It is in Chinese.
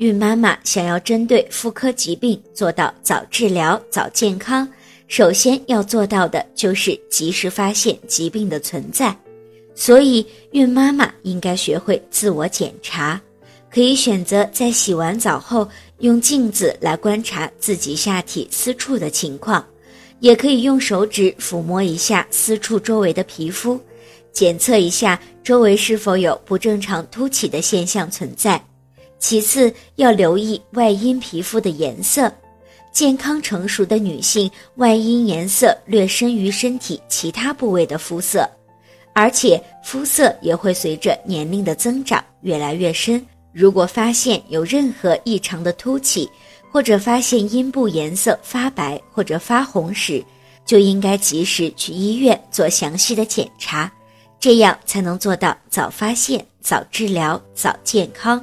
孕妈妈想要针对妇科疾病做到早治疗、早健康，首先要做到的就是及时发现疾病的存在。所以，孕妈妈应该学会自我检查，可以选择在洗完澡后用镜子来观察自己下体私处的情况，也可以用手指抚摸一下私处周围的皮肤。检测一下周围是否有不正常凸起的现象存在。其次，要留意外阴皮肤的颜色。健康成熟的女性，外阴颜色略深于身体其他部位的肤色，而且肤色也会随着年龄的增长越来越深。如果发现有任何异常的凸起，或者发现阴部颜色发白或者发红时，就应该及时去医院做详细的检查。这样才能做到早发现、早治疗、早健康。